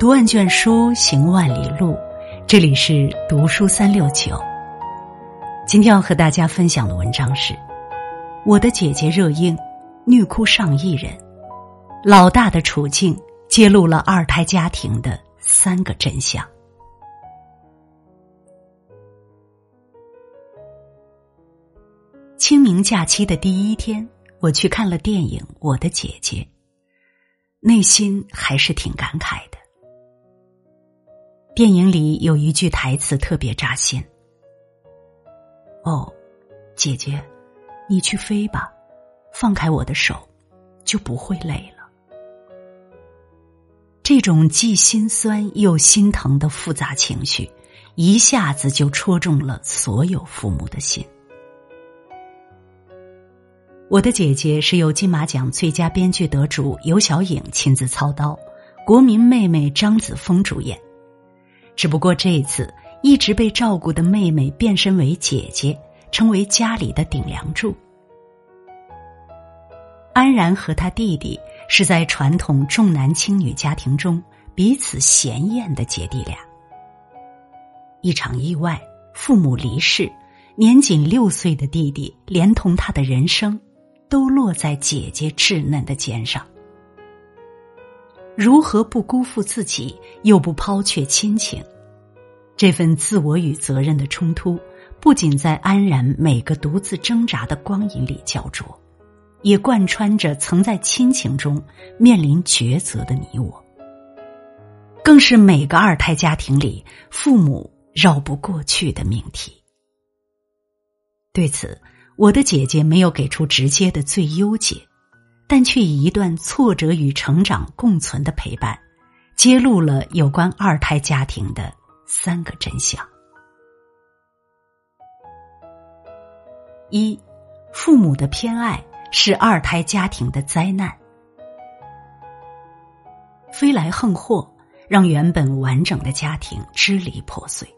读万卷书，行万里路。这里是读书三六九。今天要和大家分享的文章是：我的姐姐热映，虐哭上亿人，老大的处境揭露了二胎家庭的三个真相。清明假期的第一天，我去看了电影《我的姐姐》，内心还是挺感慨的。电影里有一句台词特别扎心：“哦，姐姐，你去飞吧，放开我的手，就不会累了。”这种既心酸又心疼的复杂情绪，一下子就戳中了所有父母的心。我的姐姐是由金马奖最佳编剧得主尤小颖亲自操刀，国民妹妹张子枫主演。只不过这一次，一直被照顾的妹妹变身为姐姐，成为家里的顶梁柱。安然和他弟弟是在传统重男轻女家庭中彼此嫌厌的姐弟俩。一场意外，父母离世，年仅六岁的弟弟连同他的人生，都落在姐姐稚嫩的肩上。如何不辜负自己，又不抛却亲情？这份自我与责任的冲突，不仅在安然每个独自挣扎的光影里焦灼，也贯穿着曾在亲情中面临抉择的你我。更是每个二胎家庭里父母绕不过去的命题。对此，我的姐姐没有给出直接的最优解，但却以一段挫折与成长共存的陪伴，揭露了有关二胎家庭的。三个真相：一，父母的偏爱是二胎家庭的灾难。飞来横祸，让原本完整的家庭支离破碎。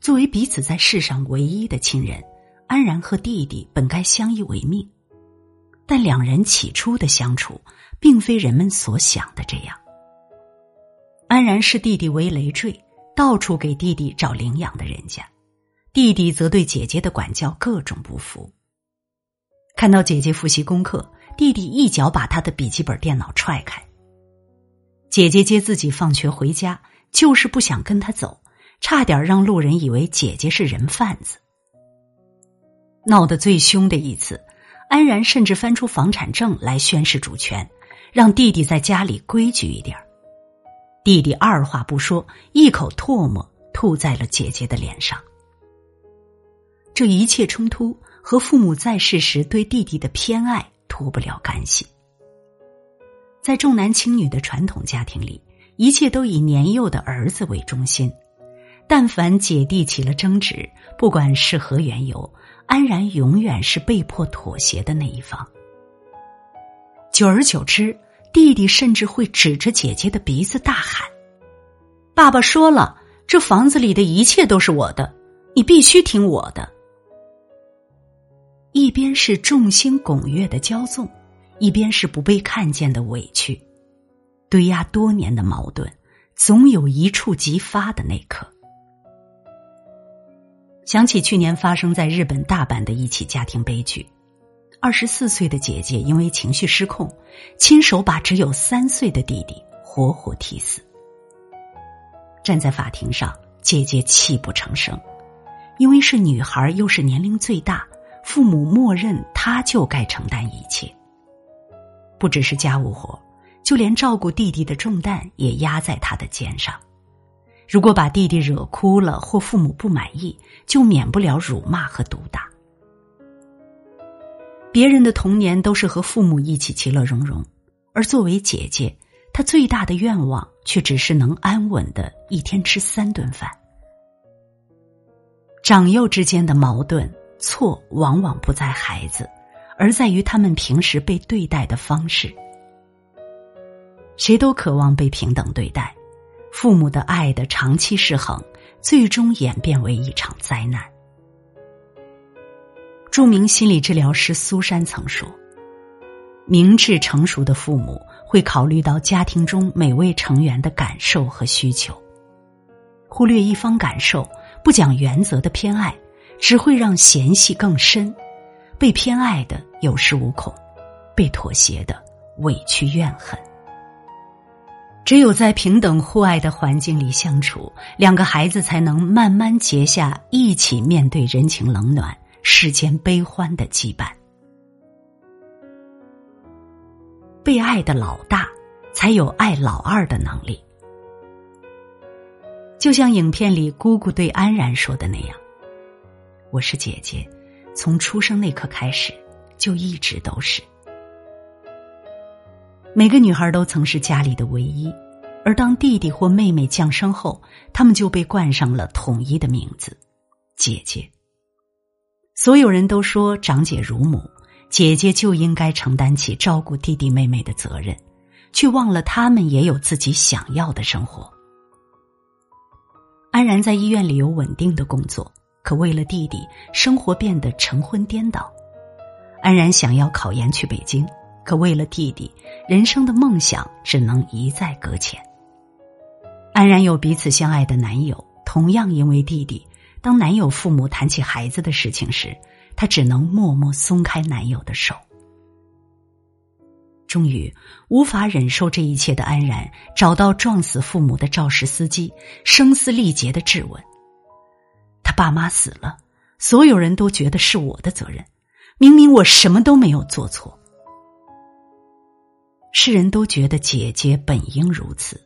作为彼此在世上唯一的亲人，安然和弟弟本该相依为命，但两人起初的相处，并非人们所想的这样。安然视弟弟为累赘。到处给弟弟找领养的人家，弟弟则对姐姐的管教各种不服。看到姐姐复习功课，弟弟一脚把他的笔记本电脑踹开。姐姐接自己放学回家，就是不想跟他走，差点让路人以为姐姐是人贩子。闹得最凶的一次，安然甚至翻出房产证来宣示主权，让弟弟在家里规矩一点弟弟二话不说，一口唾沫吐在了姐姐的脸上。这一切冲突和父母在世时对弟弟的偏爱脱不了干系。在重男轻女的传统家庭里，一切都以年幼的儿子为中心。但凡姐弟起了争执，不管是何缘由，安然永远是被迫妥协的那一方。久而久之。弟弟甚至会指着姐姐的鼻子大喊：“爸爸说了，这房子里的一切都是我的，你必须听我的。”一边是众星拱月的骄纵，一边是不被看见的委屈，堆压多年的矛盾，总有一触即发的那刻。想起去年发生在日本大阪的一起家庭悲剧。二十四岁的姐姐因为情绪失控，亲手把只有三岁的弟弟活活踢死。站在法庭上，姐姐泣不成声，因为是女孩，又是年龄最大，父母默认她就该承担一切。不只是家务活，就连照顾弟弟的重担也压在她的肩上。如果把弟弟惹哭了，或父母不满意，就免不了辱骂和毒打。别人的童年都是和父母一起其乐融融，而作为姐姐，她最大的愿望却只是能安稳的一天吃三顿饭。长幼之间的矛盾，错往往不在孩子，而在于他们平时被对待的方式。谁都渴望被平等对待，父母的爱的长期失衡，最终演变为一场灾难。著名心理治疗师苏珊曾说：“明智成熟的父母会考虑到家庭中每位成员的感受和需求。忽略一方感受，不讲原则的偏爱，只会让嫌隙更深。被偏爱的有恃无恐，被妥协的委屈怨恨。只有在平等互爱的环境里相处，两个孩子才能慢慢结下一起面对人情冷暖、世间悲欢的羁绊。被爱的老大，才有爱老二的能力。就像影片里姑姑对安然说的那样：“我是姐姐，从出生那刻开始，就一直都是。”每个女孩都曾是家里的唯一，而当弟弟或妹妹降生后，他们就被冠上了统一的名字——姐姐。所有人都说长姐如母，姐姐就应该承担起照顾弟弟妹妹的责任，却忘了他们也有自己想要的生活。安然在医院里有稳定的工作，可为了弟弟，生活变得晨昏颠倒。安然想要考研去北京。可为了弟弟，人生的梦想只能一再搁浅。安然有彼此相爱的男友，同样因为弟弟，当男友父母谈起孩子的事情时，她只能默默松开男友的手。终于，无法忍受这一切的安然，找到撞死父母的肇事司机，声嘶力竭的质问：“他爸妈死了，所有人都觉得是我的责任，明明我什么都没有做错。”世人都觉得姐姐本应如此，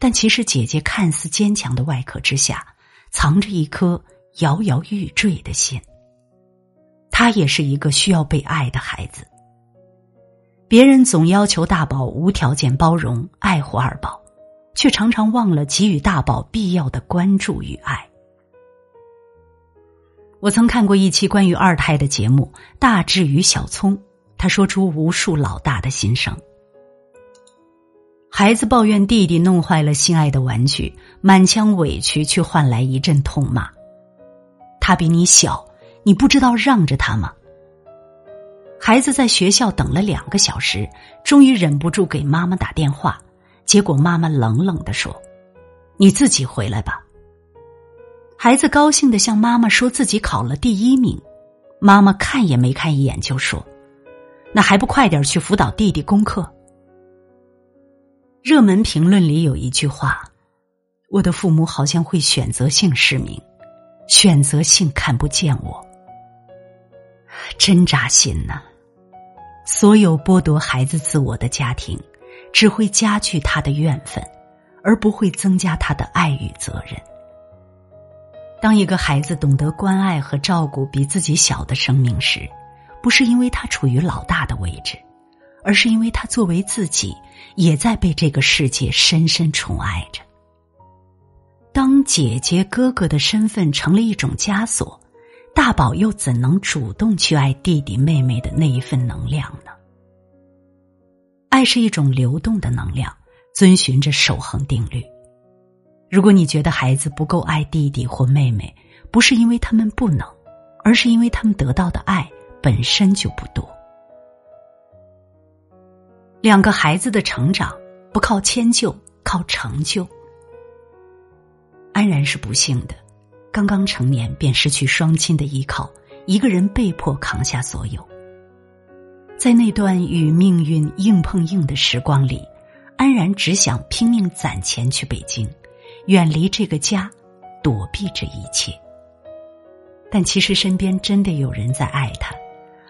但其实姐姐看似坚强的外壳之下，藏着一颗摇摇欲坠的心。她也是一个需要被爱的孩子。别人总要求大宝无条件包容、爱护二宝，却常常忘了给予大宝必要的关注与爱。我曾看过一期关于二胎的节目《大智与小聪》，他说出无数老大的心声。孩子抱怨弟弟弄坏了心爱的玩具，满腔委屈却换来一阵痛骂。他比你小，你不知道让着他吗？孩子在学校等了两个小时，终于忍不住给妈妈打电话，结果妈妈冷冷的说：“你自己回来吧。”孩子高兴的向妈妈说自己考了第一名，妈妈看也没看一眼就说：“那还不快点去辅导弟弟功课。”热门评论里有一句话：“我的父母好像会选择性失明，选择性看不见我。”真扎心呐！所有剥夺孩子自我的家庭，只会加剧他的怨愤，而不会增加他的爱与责任。当一个孩子懂得关爱和照顾比自己小的生命时，不是因为他处于老大的位置。而是因为他作为自己，也在被这个世界深深宠爱着。当姐姐哥哥的身份成了一种枷锁，大宝又怎能主动去爱弟弟妹妹的那一份能量呢？爱是一种流动的能量，遵循着守恒定律。如果你觉得孩子不够爱弟弟或妹妹，不是因为他们不能，而是因为他们得到的爱本身就不多。两个孩子的成长不靠迁就，靠成就。安然是不幸的，刚刚成年便失去双亲的依靠，一个人被迫扛下所有。在那段与命运硬碰硬的时光里，安然只想拼命攒钱去北京，远离这个家，躲避这一切。但其实身边真的有人在爱他，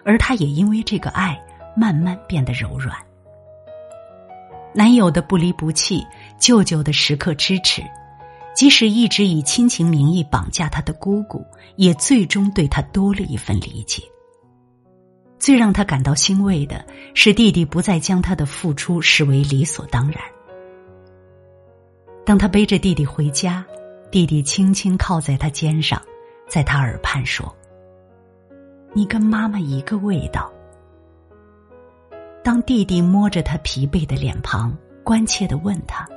而他也因为这个爱慢慢变得柔软。男友的不离不弃，舅舅的时刻支持，即使一直以亲情名义绑架他的姑姑，也最终对他多了一份理解。最让他感到欣慰的是，弟弟不再将他的付出视为理所当然。当他背着弟弟回家，弟弟轻轻靠在他肩上，在他耳畔说：“你跟妈妈一个味道。”弟弟摸着他疲惫的脸庞，关切的问他：“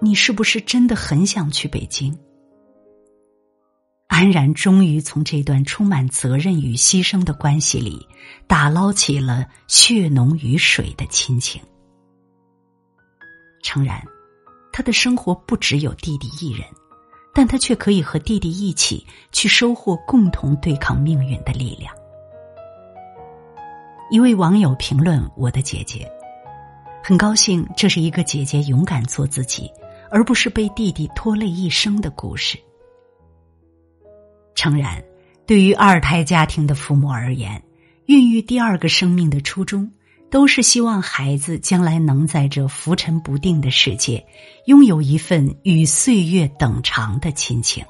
你是不是真的很想去北京？”安然终于从这段充满责任与牺牲的关系里，打捞起了血浓于水的亲情。诚然，他的生活不只有弟弟一人，但他却可以和弟弟一起去收获共同对抗命运的力量。一位网友评论：“我的姐姐，很高兴这是一个姐姐勇敢做自己，而不是被弟弟拖累一生的故事。”诚然，对于二胎家庭的父母而言，孕育第二个生命的初衷，都是希望孩子将来能在这浮沉不定的世界，拥有一份与岁月等长的亲情。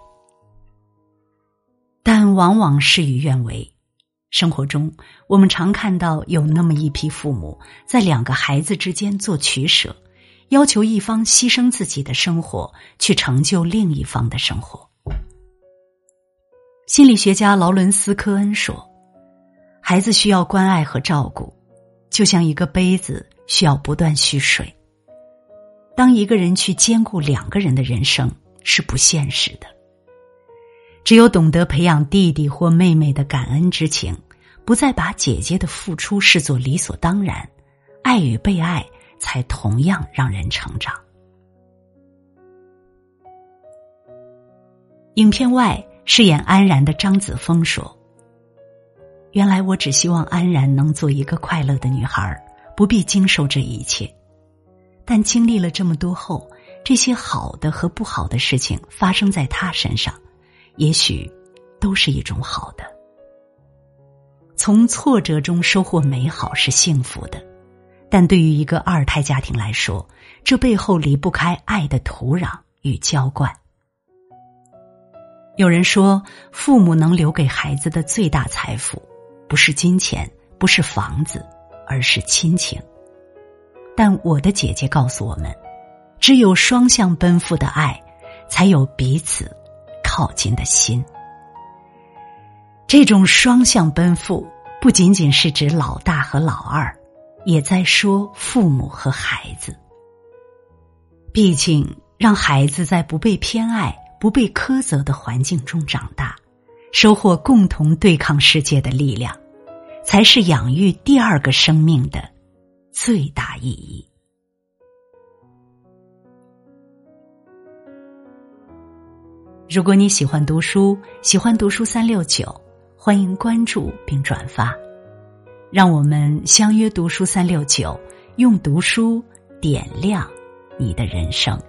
但往往事与愿违。生活中，我们常看到有那么一批父母在两个孩子之间做取舍，要求一方牺牲自己的生活，去成就另一方的生活。心理学家劳伦斯·科恩说：“孩子需要关爱和照顾，就像一个杯子需要不断蓄水。当一个人去兼顾两个人的人生是不现实的。只有懂得培养弟弟或妹妹的感恩之情。”不再把姐姐的付出视作理所当然，爱与被爱才同样让人成长。影片外饰演安然的张子枫说：“原来我只希望安然能做一个快乐的女孩，不必经受这一切。但经历了这么多后，这些好的和不好的事情发生在她身上，也许都是一种好的。”从挫折中收获美好是幸福的，但对于一个二胎家庭来说，这背后离不开爱的土壤与浇灌。有人说，父母能留给孩子的最大财富，不是金钱，不是房子，而是亲情。但我的姐姐告诉我们，只有双向奔赴的爱，才有彼此靠近的心。这种双向奔赴，不仅仅是指老大和老二，也在说父母和孩子。毕竟，让孩子在不被偏爱、不被苛责的环境中长大，收获共同对抗世界的力量，才是养育第二个生命的最大意义。如果你喜欢读书，喜欢读书三六九。欢迎关注并转发，让我们相约读书三六九，用读书点亮你的人生。